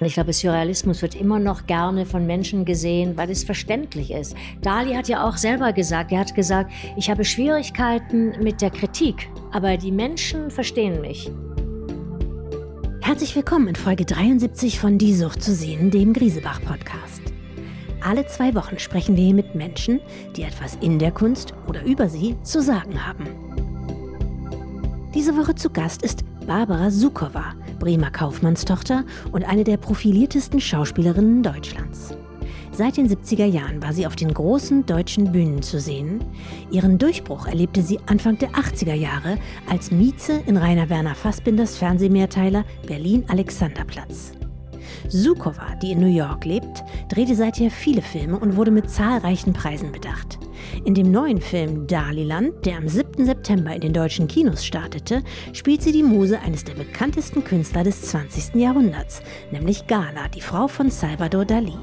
Ich glaube, Surrealismus wird immer noch gerne von Menschen gesehen, weil es verständlich ist. Dali hat ja auch selber gesagt, er hat gesagt, ich habe Schwierigkeiten mit der Kritik, aber die Menschen verstehen mich. Herzlich willkommen in Folge 73 von Die Sucht zu sehen, dem Griesebach-Podcast. Alle zwei Wochen sprechen wir hier mit Menschen, die etwas in der Kunst oder über sie zu sagen haben. Diese Woche zu Gast ist Barbara Sukowa, Bremer Kaufmannstochter und eine der profiliertesten Schauspielerinnen Deutschlands. Seit den 70er Jahren war sie auf den großen deutschen Bühnen zu sehen. Ihren Durchbruch erlebte sie Anfang der 80er Jahre als Mieze in Rainer Werner Fassbinders Fernsehmehrteiler Berlin Alexanderplatz. Sukowa, die in New York lebt, drehte seither viele Filme und wurde mit zahlreichen Preisen bedacht. In dem neuen Film Daliland, der am 7. September in den deutschen Kinos startete, spielt sie die Muse eines der bekanntesten Künstler des 20. Jahrhunderts, nämlich Gala, die Frau von Salvador Dali.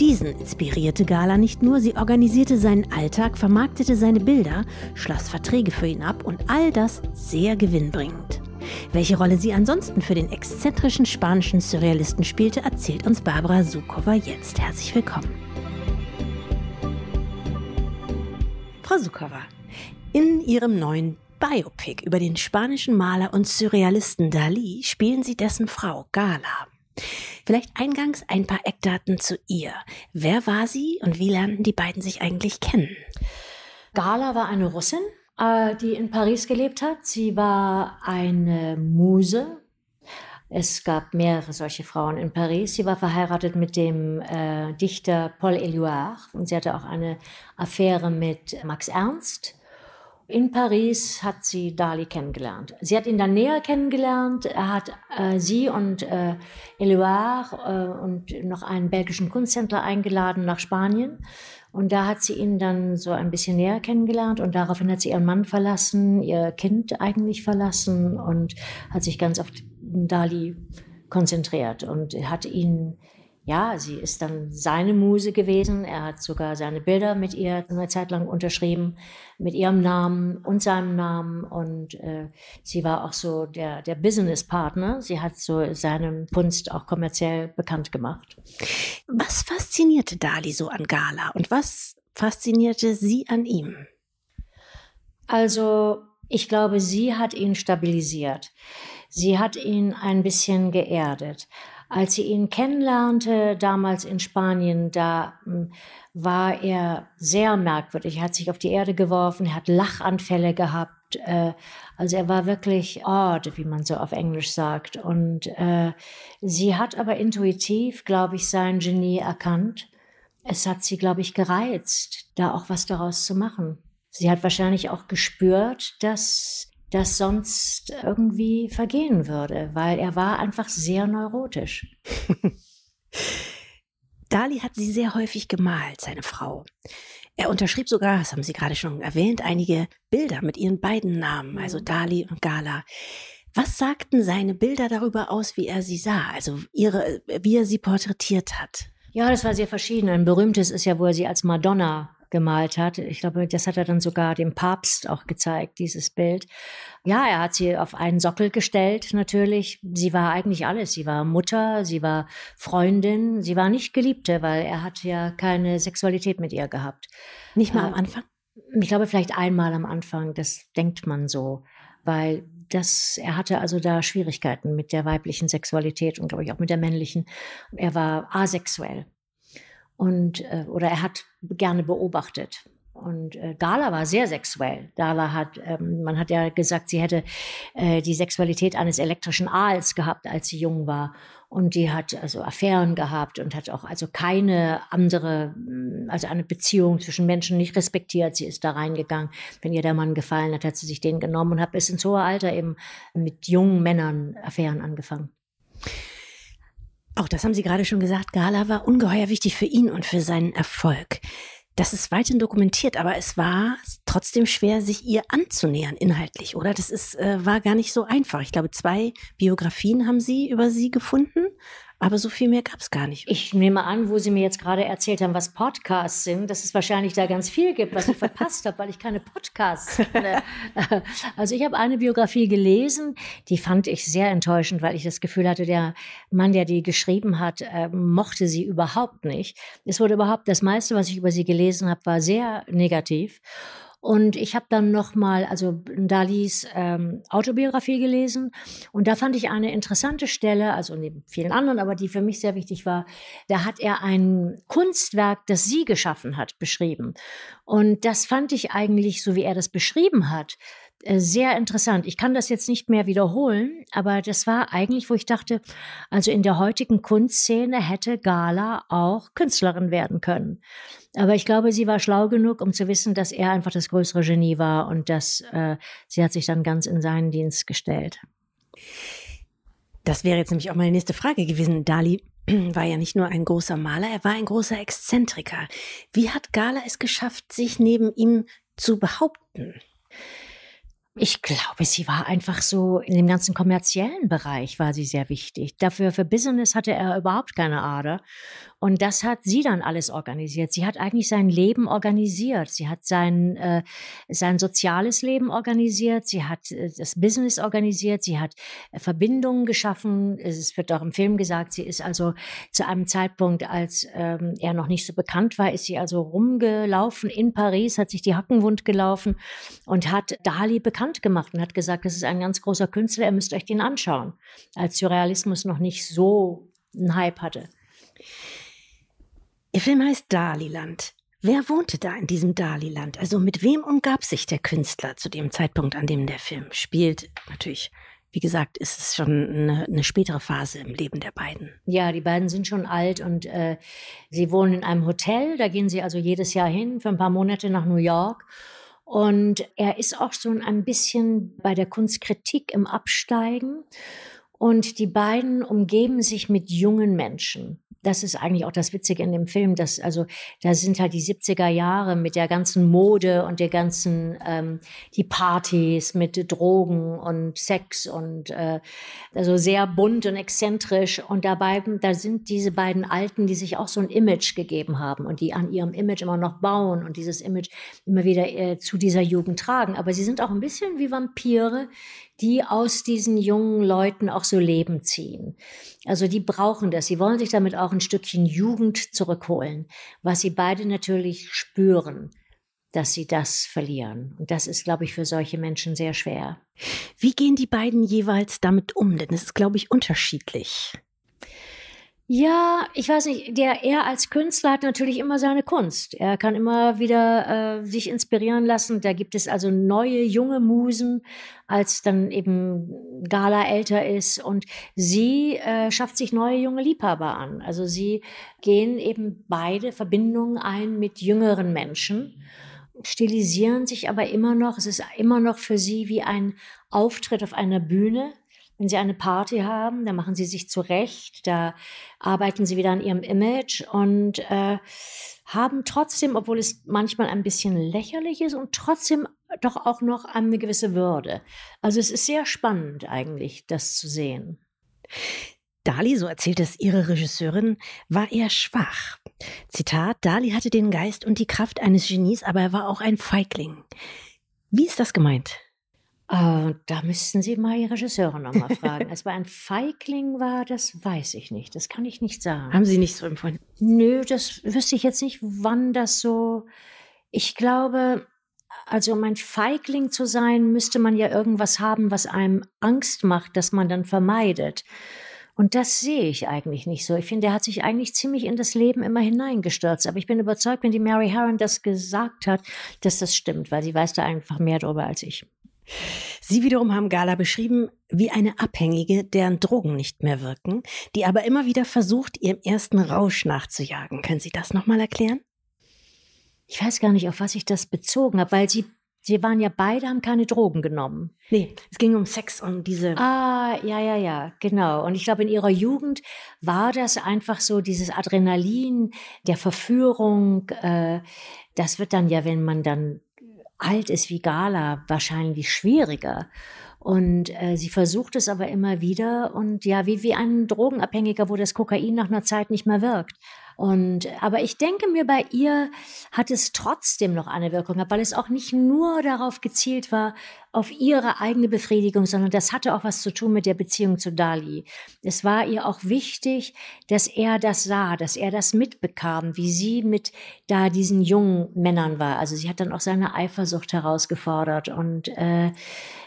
Diesen inspirierte Gala nicht nur, sie organisierte seinen Alltag, vermarktete seine Bilder, schloss Verträge für ihn ab und all das sehr gewinnbringend. Welche Rolle sie ansonsten für den exzentrischen spanischen Surrealisten spielte, erzählt uns Barbara Sukowa jetzt. Herzlich willkommen. Frau Sukowa, in Ihrem neuen Biopic über den spanischen Maler und Surrealisten Dali spielen Sie dessen Frau Gala. Vielleicht eingangs ein paar Eckdaten zu ihr. Wer war sie und wie lernten die beiden sich eigentlich kennen? Gala war eine Russin, äh, die in Paris gelebt hat. Sie war eine Muse. Es gab mehrere solche Frauen in Paris. Sie war verheiratet mit dem äh, Dichter Paul Éluard und sie hatte auch eine Affäre mit Max Ernst. In Paris hat sie Dali kennengelernt. Sie hat ihn dann näher kennengelernt. Er hat äh, sie und äh, Eluard äh, und noch einen belgischen Kunsthändler eingeladen nach Spanien. Und da hat sie ihn dann so ein bisschen näher kennengelernt und daraufhin hat sie ihren Mann verlassen, ihr Kind eigentlich verlassen und hat sich ganz auf Dali konzentriert und hat ihn ja, sie ist dann seine Muse gewesen. Er hat sogar seine Bilder mit ihr eine Zeit lang unterschrieben, mit ihrem Namen und seinem Namen. Und äh, sie war auch so der, der Business-Partner. Sie hat so seine Kunst auch kommerziell bekannt gemacht. Was faszinierte Dali so an Gala und was faszinierte sie an ihm? Also, ich glaube, sie hat ihn stabilisiert. Sie hat ihn ein bisschen geerdet. Als sie ihn kennenlernte, damals in Spanien, da hm, war er sehr merkwürdig. Er hat sich auf die Erde geworfen, er hat Lachanfälle gehabt. Äh, also er war wirklich odd, wie man so auf Englisch sagt. Und äh, sie hat aber intuitiv, glaube ich, sein Genie erkannt. Es hat sie, glaube ich, gereizt, da auch was daraus zu machen. Sie hat wahrscheinlich auch gespürt, dass das sonst irgendwie vergehen würde, weil er war einfach sehr neurotisch. Dali hat sie sehr häufig gemalt, seine Frau. Er unterschrieb sogar, das haben Sie gerade schon erwähnt, einige Bilder mit ihren beiden Namen, also mhm. Dali und Gala. Was sagten seine Bilder darüber aus, wie er sie sah, also ihre, wie er sie porträtiert hat? Ja, das war sehr verschieden. Ein berühmtes ist ja, wo er sie als Madonna gemalt hat. Ich glaube, das hat er dann sogar dem Papst auch gezeigt, dieses Bild. Ja, er hat sie auf einen Sockel gestellt, natürlich. Sie war eigentlich alles. Sie war Mutter, sie war Freundin, sie war nicht Geliebte, weil er hat ja keine Sexualität mit ihr gehabt. Nicht mal am äh, Anfang? Ich glaube, vielleicht einmal am Anfang, das denkt man so, weil das, er hatte also da Schwierigkeiten mit der weiblichen Sexualität und glaube ich auch mit der männlichen. Er war asexuell und äh, oder er hat gerne beobachtet. Und äh, Dala war sehr sexuell. Dala hat, ähm, man hat ja gesagt, sie hätte äh, die Sexualität eines elektrischen Aals gehabt, als sie jung war. Und die hat also Affären gehabt und hat auch also keine andere, mm, also eine Beziehung zwischen Menschen nicht respektiert. Sie ist da reingegangen. Wenn ihr der Mann gefallen hat, hat sie sich den genommen und hat bis ins hohe Alter eben mit jungen Männern Affären angefangen. Auch das haben Sie gerade schon gesagt, Gala war ungeheuer wichtig für ihn und für seinen Erfolg. Das ist weiterhin dokumentiert, aber es war trotzdem schwer, sich ihr anzunähern inhaltlich, oder? Das ist, äh, war gar nicht so einfach. Ich glaube, zwei Biografien haben Sie über sie gefunden. Aber so viel mehr gab es gar nicht. Ich nehme an, wo Sie mir jetzt gerade erzählt haben, was Podcasts sind, dass es wahrscheinlich da ganz viel gibt, was ich verpasst habe, weil ich keine Podcasts kenne. Also ich habe eine Biografie gelesen, die fand ich sehr enttäuschend, weil ich das Gefühl hatte, der Mann, der die geschrieben hat, äh, mochte sie überhaupt nicht. Es wurde überhaupt, das meiste, was ich über sie gelesen habe, war sehr negativ. Und ich habe dann nochmal, also Dalis ähm, Autobiografie gelesen und da fand ich eine interessante Stelle, also neben vielen anderen, aber die für mich sehr wichtig war, da hat er ein Kunstwerk, das sie geschaffen hat, beschrieben. Und das fand ich eigentlich, so wie er das beschrieben hat, sehr interessant. Ich kann das jetzt nicht mehr wiederholen, aber das war eigentlich, wo ich dachte, also in der heutigen Kunstszene hätte Gala auch Künstlerin werden können. Aber ich glaube, sie war schlau genug, um zu wissen, dass er einfach das größere Genie war und dass äh, sie hat sich dann ganz in seinen Dienst gestellt. Das wäre jetzt nämlich auch meine nächste Frage gewesen. Dali war ja nicht nur ein großer Maler, er war ein großer Exzentriker. Wie hat Gala es geschafft, sich neben ihm zu behaupten? Ich glaube, sie war einfach so in dem ganzen kommerziellen Bereich war sie sehr wichtig. Dafür für Business hatte er überhaupt keine Ader und das hat sie dann alles organisiert. Sie hat eigentlich sein Leben organisiert. Sie hat sein, äh, sein soziales Leben organisiert. Sie hat äh, das Business organisiert. Sie hat äh, Verbindungen geschaffen. Es wird auch im Film gesagt, sie ist also zu einem Zeitpunkt, als ähm, er noch nicht so bekannt war, ist sie also rumgelaufen in Paris, hat sich die Hacken wund gelaufen und hat Dali bekannt gemacht und hat gesagt, das ist ein ganz großer Künstler, ihr müsst euch den anschauen, als Surrealismus noch nicht so einen Hype hatte. Ihr Film heißt Daliland. Wer wohnte da in diesem Daliland? Also mit wem umgab sich der Künstler zu dem Zeitpunkt, an dem der Film spielt? Natürlich, wie gesagt, ist es schon eine, eine spätere Phase im Leben der beiden. Ja, die beiden sind schon alt und äh, sie wohnen in einem Hotel. Da gehen sie also jedes Jahr hin für ein paar Monate nach New York. Und er ist auch so ein bisschen bei der Kunstkritik im Absteigen. Und die beiden umgeben sich mit jungen Menschen das ist eigentlich auch das Witzige in dem Film, dass also da sind halt die 70er Jahre mit der ganzen Mode und der ganzen ähm, die Partys mit Drogen und Sex und äh, also sehr bunt und exzentrisch. Und dabei da sind diese beiden Alten, die sich auch so ein Image gegeben haben und die an ihrem Image immer noch bauen und dieses Image immer wieder äh, zu dieser Jugend tragen, aber sie sind auch ein bisschen wie Vampire, die aus diesen jungen Leuten auch so Leben ziehen. Also die brauchen das. Sie wollen sich damit auch ein Stückchen Jugend zurückholen, was sie beide natürlich spüren, dass sie das verlieren. Und das ist, glaube ich, für solche Menschen sehr schwer. Wie gehen die beiden jeweils damit um? Denn es ist, glaube ich, unterschiedlich. Ja, ich weiß nicht, der er als Künstler hat natürlich immer seine Kunst. Er kann immer wieder äh, sich inspirieren lassen. Da gibt es also neue junge Musen, als dann eben Gala älter ist und sie äh, schafft sich neue junge Liebhaber an. Also sie gehen eben beide Verbindungen ein mit jüngeren Menschen stilisieren sich aber immer noch, es ist immer noch für sie wie ein Auftritt auf einer Bühne. Wenn Sie eine Party haben, dann machen Sie sich zurecht, da arbeiten Sie wieder an Ihrem Image und äh, haben trotzdem, obwohl es manchmal ein bisschen lächerlich ist und trotzdem doch auch noch eine gewisse Würde. Also es ist sehr spannend eigentlich, das zu sehen. Dali, so erzählt es ihre Regisseurin, war eher schwach. Zitat, Dali hatte den Geist und die Kraft eines Genies, aber er war auch ein Feigling. Wie ist das gemeint? Äh, da müssten Sie mal die Regisseurin nochmal fragen. es war ein Feigling war, das weiß ich nicht. Das kann ich nicht sagen. Haben Sie nicht so empfunden? Nö, das wüsste ich jetzt nicht, wann das so. Ich glaube, also um ein Feigling zu sein, müsste man ja irgendwas haben, was einem Angst macht, dass man dann vermeidet. Und das sehe ich eigentlich nicht so. Ich finde, er hat sich eigentlich ziemlich in das Leben immer hineingestürzt. Aber ich bin überzeugt, wenn die Mary Harron das gesagt hat, dass das stimmt, weil sie weiß da einfach mehr darüber als ich. Sie wiederum haben Gala beschrieben wie eine Abhängige, deren Drogen nicht mehr wirken, die aber immer wieder versucht, ihrem ersten Rausch nachzujagen. Können Sie das nochmal erklären? Ich weiß gar nicht, auf was ich das bezogen habe, weil sie Sie waren ja beide, haben keine Drogen genommen. Nee, es ging um Sex und diese. Ah, ja, ja, ja, genau. Und ich glaube, in ihrer Jugend war das einfach so dieses Adrenalin der Verführung. Äh, das wird dann ja, wenn man dann alt ist wie Gala, wahrscheinlich schwieriger. Und äh, sie versucht es aber immer wieder und ja, wie, wie ein Drogenabhängiger, wo das Kokain nach einer Zeit nicht mehr wirkt. Und, aber ich denke mir, bei ihr hat es trotzdem noch eine Wirkung gehabt, weil es auch nicht nur darauf gezielt war, auf ihre eigene Befriedigung, sondern das hatte auch was zu tun mit der Beziehung zu Dali. Es war ihr auch wichtig, dass er das sah, dass er das mitbekam, wie sie mit da diesen jungen Männern war. Also sie hat dann auch seine Eifersucht herausgefordert und äh,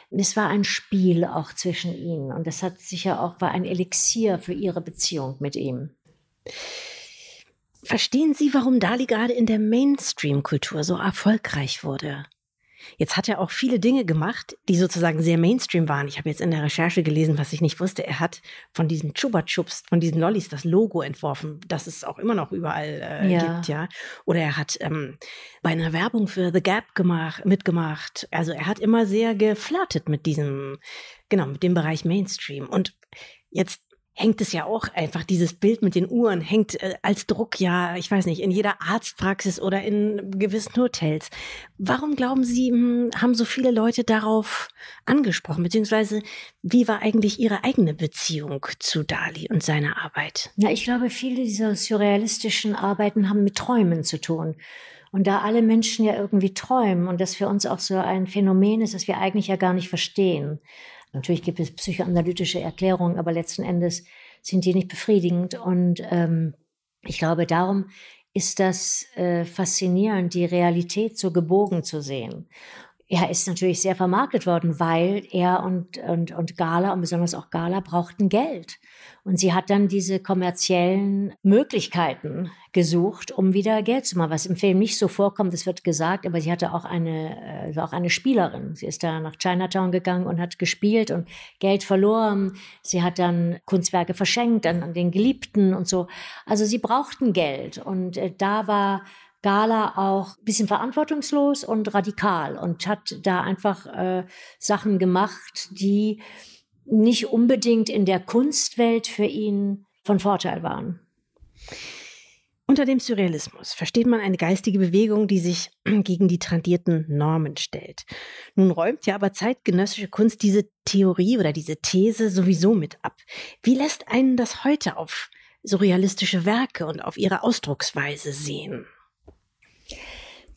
es war ein Spiel auch zwischen ihnen und das hat sicher auch war ein Elixier für ihre Beziehung mit ihm. Verstehen Sie, warum Dali gerade in der Mainstream-Kultur so erfolgreich wurde? Jetzt hat er auch viele Dinge gemacht, die sozusagen sehr Mainstream waren. Ich habe jetzt in der Recherche gelesen, was ich nicht wusste. Er hat von diesen Chuba Chups, von diesen Lollis das Logo entworfen, das es auch immer noch überall äh, ja. gibt, ja. Oder er hat ähm, bei einer Werbung für The Gap gemacht, mitgemacht. Also er hat immer sehr geflirtet mit diesem, genau, mit dem Bereich Mainstream. Und jetzt hängt es ja auch einfach, dieses Bild mit den Uhren hängt äh, als Druck ja, ich weiß nicht, in jeder Arztpraxis oder in gewissen Hotels. Warum glauben Sie, mh, hm, haben so viele Leute darauf angesprochen? Beziehungsweise, wie war eigentlich Ihre eigene Beziehung zu Dali und seiner Arbeit? Ja, ich glaube, viele dieser surrealistischen Arbeiten haben mit Träumen zu tun. Und da alle Menschen ja irgendwie träumen und das für uns auch so ein Phänomen ist, das wir eigentlich ja gar nicht verstehen. Natürlich gibt es psychoanalytische Erklärungen, aber letzten Endes sind die nicht befriedigend. Und ähm, ich glaube, darum ist das äh, faszinierend, die Realität so gebogen zu sehen. Er ist natürlich sehr vermarktet worden, weil er und, und, und Gala und besonders auch Gala brauchten Geld. Und sie hat dann diese kommerziellen Möglichkeiten gesucht, um wieder Geld zu machen, was im Film nicht so vorkommt, das wird gesagt, aber sie hatte auch eine, äh, auch eine Spielerin. Sie ist da nach Chinatown gegangen und hat gespielt und Geld verloren. Sie hat dann Kunstwerke verschenkt an, an den Geliebten und so. Also sie brauchten Geld und äh, da war Gala auch ein bisschen verantwortungslos und radikal und hat da einfach äh, Sachen gemacht, die nicht unbedingt in der Kunstwelt für ihn von Vorteil waren. Unter dem Surrealismus versteht man eine geistige Bewegung, die sich gegen die tradierten Normen stellt. Nun räumt ja aber zeitgenössische Kunst diese Theorie oder diese These sowieso mit ab. Wie lässt einen das heute auf surrealistische Werke und auf ihre Ausdrucksweise sehen?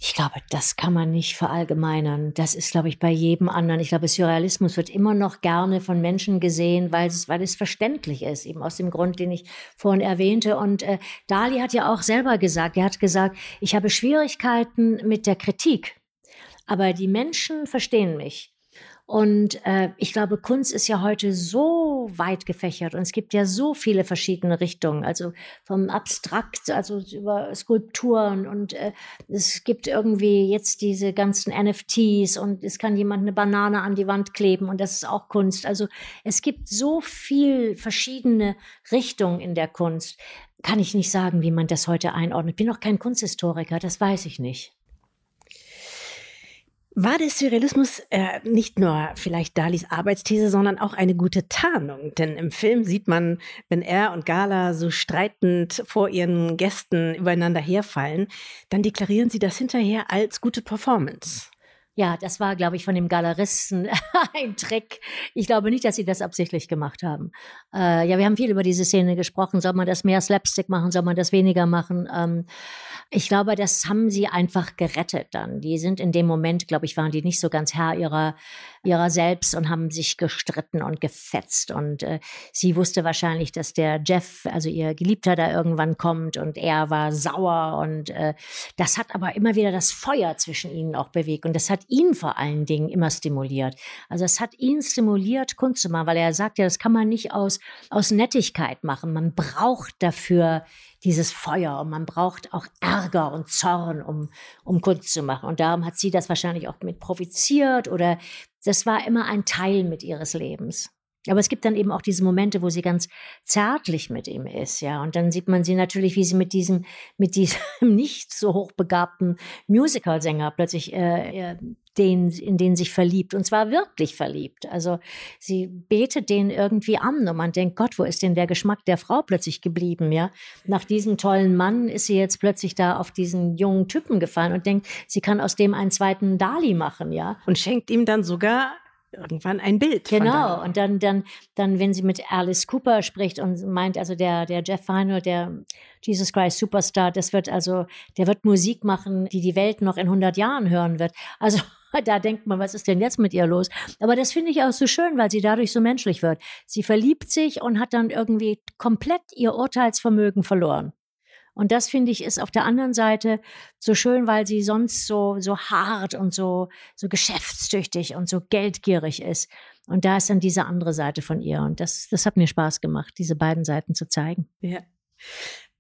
Ich glaube, das kann man nicht verallgemeinern. Das ist, glaube ich, bei jedem anderen. Ich glaube, Surrealismus wird immer noch gerne von Menschen gesehen, weil es, weil es verständlich ist, eben aus dem Grund, den ich vorhin erwähnte. Und äh, Dali hat ja auch selber gesagt, er hat gesagt, ich habe Schwierigkeiten mit der Kritik, aber die Menschen verstehen mich. Und äh, ich glaube, Kunst ist ja heute so weit gefächert und es gibt ja so viele verschiedene Richtungen, also vom Abstrakt, also über Skulpturen und äh, es gibt irgendwie jetzt diese ganzen NFTs und es kann jemand eine Banane an die Wand kleben und das ist auch Kunst. Also es gibt so viel verschiedene Richtungen in der Kunst. Kann ich nicht sagen, wie man das heute einordnet. Bin auch kein Kunsthistoriker, das weiß ich nicht. War der Surrealismus äh, nicht nur vielleicht Dalis Arbeitsthese, sondern auch eine gute Tarnung? Denn im Film sieht man, wenn er und Gala so streitend vor ihren Gästen übereinander herfallen, dann deklarieren sie das hinterher als gute Performance. Ja, das war, glaube ich, von dem Galeristen ein Trick. Ich glaube nicht, dass sie das absichtlich gemacht haben. Äh, ja, wir haben viel über diese Szene gesprochen. Soll man das mehr Slapstick machen? Soll man das weniger machen? Ähm, ich glaube, das haben sie einfach gerettet dann. Die sind in dem Moment, glaube ich, waren die nicht so ganz Herr ihrer, ihrer selbst und haben sich gestritten und gefetzt. Und äh, sie wusste wahrscheinlich, dass der Jeff, also ihr Geliebter, da irgendwann kommt und er war sauer. Und äh, das hat aber immer wieder das Feuer zwischen ihnen auch bewegt. Und das hat ihn vor allen Dingen immer stimuliert. Also es hat ihn stimuliert, Kunst zu machen, weil er sagt ja, das kann man nicht aus, aus Nettigkeit machen. Man braucht dafür dieses Feuer und man braucht auch Ärger und Zorn, um, um Kunst zu machen. Und darum hat sie das wahrscheinlich auch mit provoziert oder das war immer ein Teil mit ihres Lebens. Aber es gibt dann eben auch diese Momente, wo sie ganz zärtlich mit ihm ist, ja. Und dann sieht man sie natürlich, wie sie mit diesem, mit diesem nicht so hochbegabten Musicalsänger plötzlich äh, den, in den sich verliebt und zwar wirklich verliebt. Also sie betet den irgendwie an und man denkt, Gott, wo ist denn der Geschmack der Frau plötzlich geblieben, ja? Nach diesem tollen Mann ist sie jetzt plötzlich da auf diesen jungen Typen gefallen und denkt, sie kann aus dem einen zweiten Dali machen, ja? Und schenkt ihm dann sogar irgendwann ein Bild. Genau. Und dann, dann, dann, wenn sie mit Alice Cooper spricht und meint, also der, der Jeff Final, der Jesus Christ Superstar, das wird also, der wird Musik machen, die die Welt noch in 100 Jahren hören wird. Also, da denkt man, was ist denn jetzt mit ihr los? Aber das finde ich auch so schön, weil sie dadurch so menschlich wird. Sie verliebt sich und hat dann irgendwie komplett ihr Urteilsvermögen verloren. Und das finde ich ist auf der anderen Seite so schön, weil sie sonst so, so hart und so, so geschäftstüchtig und so geldgierig ist. Und da ist dann diese andere Seite von ihr. Und das, das hat mir Spaß gemacht, diese beiden Seiten zu zeigen. Ja.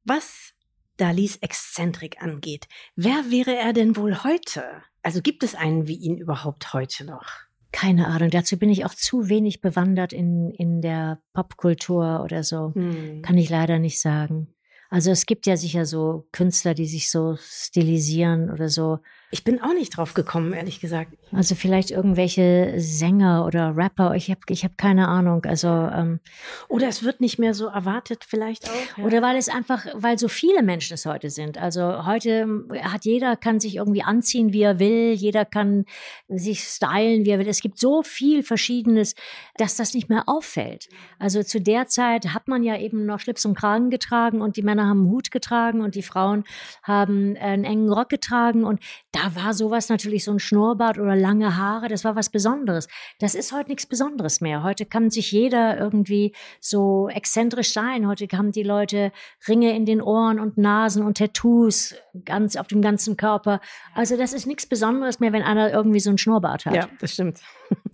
Was Dalis Exzentrik angeht, wer wäre er denn wohl heute? Also gibt es einen wie ihn überhaupt heute noch? Keine Ahnung. Dazu bin ich auch zu wenig bewandert in, in der Popkultur oder so. Hm. Kann ich leider nicht sagen. Also es gibt ja sicher so Künstler, die sich so stilisieren oder so. Ich bin auch nicht drauf gekommen, ehrlich gesagt. Also vielleicht irgendwelche Sänger oder Rapper. Ich habe ich hab keine Ahnung. Also ähm, oder es wird nicht mehr so erwartet, vielleicht auch. Ja. Oder weil es einfach, weil so viele Menschen es heute sind. Also heute hat jeder kann sich irgendwie anziehen, wie er will. Jeder kann sich stylen, wie er will. Es gibt so viel Verschiedenes, dass das nicht mehr auffällt. Also zu der Zeit hat man ja eben noch Schlips und Kragen getragen und die Männer haben einen Hut getragen und die Frauen haben einen engen Rock getragen und da war sowas natürlich so ein Schnurrbart oder lange Haare, das war was Besonderes. Das ist heute nichts Besonderes mehr. Heute kann sich jeder irgendwie so exzentrisch sein. Heute haben die Leute Ringe in den Ohren und Nasen und Tattoos ganz auf dem ganzen Körper. Also das ist nichts Besonderes mehr, wenn einer irgendwie so ein Schnurrbart hat. Ja, das stimmt.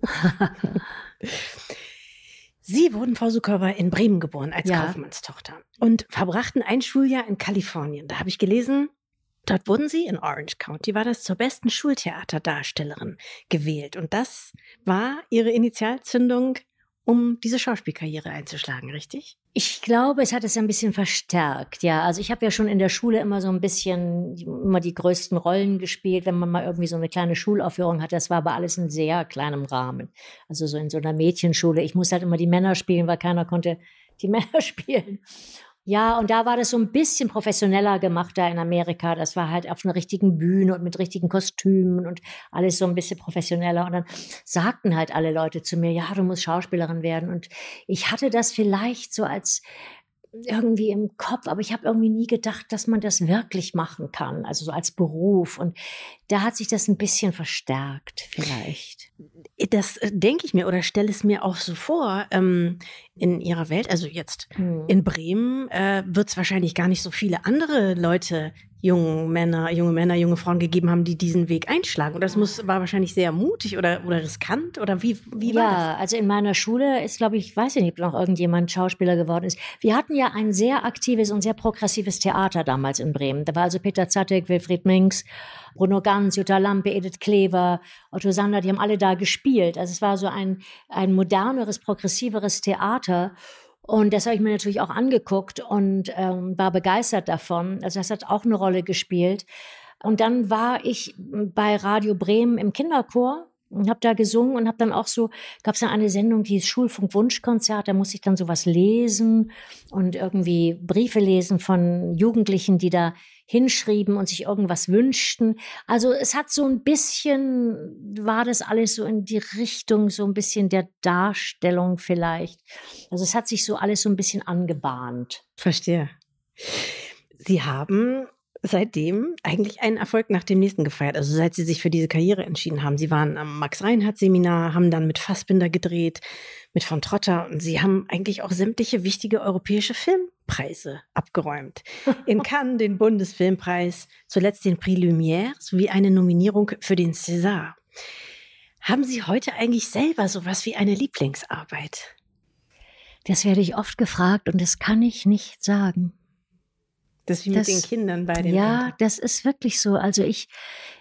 Sie wurden, Frau Sukowa, in Bremen geboren als ja. Kaufmannstochter und verbrachten ein Schuljahr in Kalifornien. Da habe ich gelesen, Dort wurden sie in Orange County, war das zur besten Schultheaterdarstellerin gewählt. Und das war ihre Initialzündung, um diese Schauspielkarriere einzuschlagen, richtig? Ich glaube, es hat es ein bisschen verstärkt, ja. Also ich habe ja schon in der Schule immer so ein bisschen immer die größten Rollen gespielt, wenn man mal irgendwie so eine kleine Schulaufführung hat. Das war aber alles in sehr kleinem Rahmen. Also so in so einer Mädchenschule. Ich musste halt immer die Männer spielen, weil keiner konnte die Männer spielen. Ja, und da war das so ein bisschen professioneller gemacht da in Amerika. Das war halt auf einer richtigen Bühne und mit richtigen Kostümen und alles so ein bisschen professioneller. Und dann sagten halt alle Leute zu mir, ja, du musst Schauspielerin werden. Und ich hatte das vielleicht so als irgendwie im Kopf, aber ich habe irgendwie nie gedacht, dass man das wirklich machen kann, also so als Beruf. Und da hat sich das ein bisschen verstärkt, vielleicht. Das äh, denke ich mir oder stelle es mir auch so vor. Ähm, in Ihrer Welt, also jetzt hm. in Bremen, äh, wird es wahrscheinlich gar nicht so viele andere Leute junge Männer, junge Männer, junge Frauen gegeben haben, die diesen Weg einschlagen. Und das muss, war wahrscheinlich sehr mutig oder, oder riskant oder wie, wie war ja, das? also in meiner Schule ist, glaube ich, weiß ich nicht, ob noch irgendjemand Schauspieler geworden ist. Wir hatten ja ein sehr aktives und sehr progressives Theater damals in Bremen. Da war also Peter Zattek, Wilfried Minks, Bruno Ganz, Jutta Lampe, Edith Klever, Otto Sander, die haben alle da gespielt. Also es war so ein, ein moderneres, progressiveres Theater. Und das habe ich mir natürlich auch angeguckt und ähm, war begeistert davon. Also das hat auch eine Rolle gespielt. Und dann war ich bei Radio Bremen im Kinderchor und habe da gesungen und habe dann auch so, gab es dann eine Sendung, die hieß Schulfunk Wunschkonzert, da musste ich dann sowas lesen und irgendwie Briefe lesen von Jugendlichen, die da hinschrieben und sich irgendwas wünschten. Also es hat so ein bisschen, war das alles so in die Richtung, so ein bisschen der Darstellung vielleicht. Also es hat sich so alles so ein bisschen angebahnt. Verstehe. Sie haben seitdem eigentlich einen Erfolg nach dem nächsten gefeiert. Also seit sie sich für diese Karriere entschieden haben. Sie waren am Max-Reinhardt-Seminar, haben dann mit Fassbinder gedreht, mit von Trotter und sie haben eigentlich auch sämtliche wichtige europäische Filmpreise abgeräumt. In Cannes den Bundesfilmpreis, zuletzt den Prix Lumière sowie eine Nominierung für den César. Haben Sie heute eigentlich selber sowas wie eine Lieblingsarbeit? Das werde ich oft gefragt und das kann ich nicht sagen. Das ist wie das, mit den Kindern bei den Ja, Eltern. das ist wirklich so. Also ich,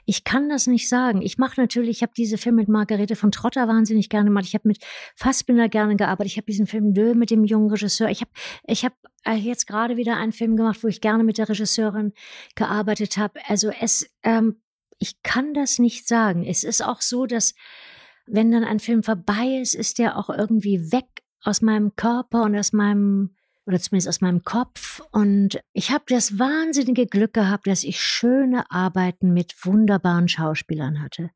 ich kann das nicht sagen. Ich mache natürlich, ich habe diese Filme mit Margarete von Trotter wahnsinnig gerne gemacht. Ich habe mit Fassbinder gerne gearbeitet. Ich habe diesen Film Dö mit dem jungen Regisseur. Ich habe ich hab äh, jetzt gerade wieder einen Film gemacht, wo ich gerne mit der Regisseurin gearbeitet habe. Also es, ähm, ich kann das nicht sagen. Es ist auch so, dass wenn dann ein Film vorbei ist, ist der auch irgendwie weg aus meinem Körper und aus meinem oder zumindest aus meinem Kopf. Und ich habe das wahnsinnige Glück gehabt, dass ich schöne Arbeiten mit wunderbaren Schauspielern hatte.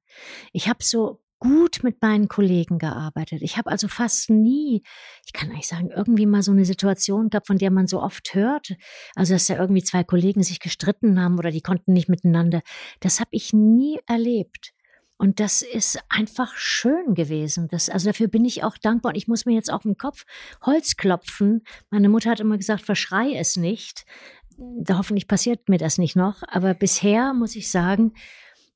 Ich habe so gut mit meinen Kollegen gearbeitet. Ich habe also fast nie, ich kann eigentlich sagen, irgendwie mal so eine Situation gehabt, von der man so oft hört. Also, dass da irgendwie zwei Kollegen sich gestritten haben oder die konnten nicht miteinander. Das habe ich nie erlebt. Und das ist einfach schön gewesen. Das, also dafür bin ich auch dankbar. Und ich muss mir jetzt auf den Kopf Holz klopfen. Meine Mutter hat immer gesagt, verschrei es nicht. Da hoffentlich passiert mir das nicht noch. Aber bisher muss ich sagen,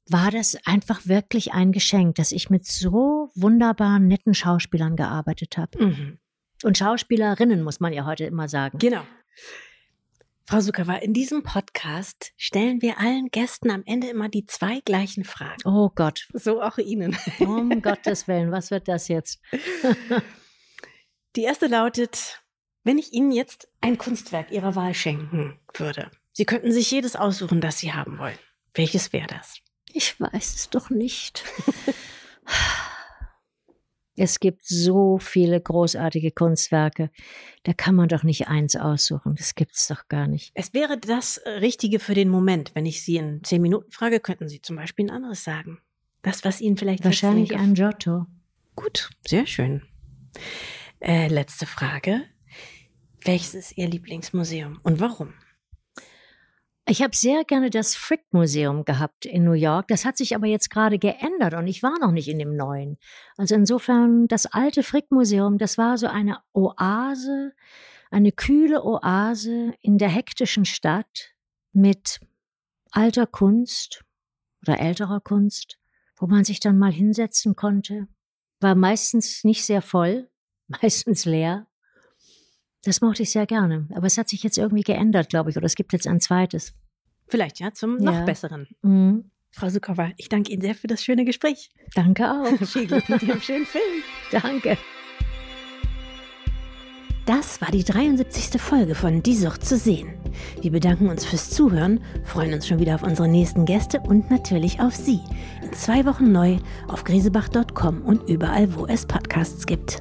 war das einfach wirklich ein Geschenk, dass ich mit so wunderbaren, netten Schauspielern gearbeitet habe. Mhm. Und Schauspielerinnen, muss man ja heute immer sagen. Genau. Frau Sukawa, in diesem Podcast stellen wir allen Gästen am Ende immer die zwei gleichen Fragen. Oh Gott. So auch Ihnen. Um Gottes Willen, was wird das jetzt? die erste lautet, wenn ich Ihnen jetzt ein Kunstwerk Ihrer Wahl schenken würde, Sie könnten sich jedes aussuchen, das Sie haben wollen. Welches wäre das? Ich weiß es doch nicht. Es gibt so viele großartige Kunstwerke. Da kann man doch nicht eins aussuchen. Das gibt es doch gar nicht. Es wäre das Richtige für den Moment. Wenn ich Sie in zehn Minuten frage, könnten Sie zum Beispiel ein anderes sagen. Das, was Ihnen vielleicht. Wahrscheinlich ein Giotto. Gut, sehr schön. Äh, letzte Frage. Welches ist Ihr Lieblingsmuseum und warum? Ich habe sehr gerne das Frick Museum gehabt in New York. Das hat sich aber jetzt gerade geändert und ich war noch nicht in dem neuen. Also insofern, das alte Frick Museum, das war so eine Oase, eine kühle Oase in der hektischen Stadt mit alter Kunst oder älterer Kunst, wo man sich dann mal hinsetzen konnte. War meistens nicht sehr voll, meistens leer. Das mochte ich sehr gerne. Aber es hat sich jetzt irgendwie geändert, glaube ich. Oder es gibt jetzt ein zweites. Vielleicht ja, zum ja. noch besseren. Mhm. Frau Sukowa, ich danke Ihnen sehr für das schöne Gespräch. Danke auch. Viel Glück mit Ihrem schönen Film. Danke. Das war die 73. Folge von Die Sucht zu sehen. Wir bedanken uns fürs Zuhören, freuen uns schon wieder auf unsere nächsten Gäste und natürlich auf Sie. In zwei Wochen neu auf grisebach.com und überall, wo es Podcasts gibt.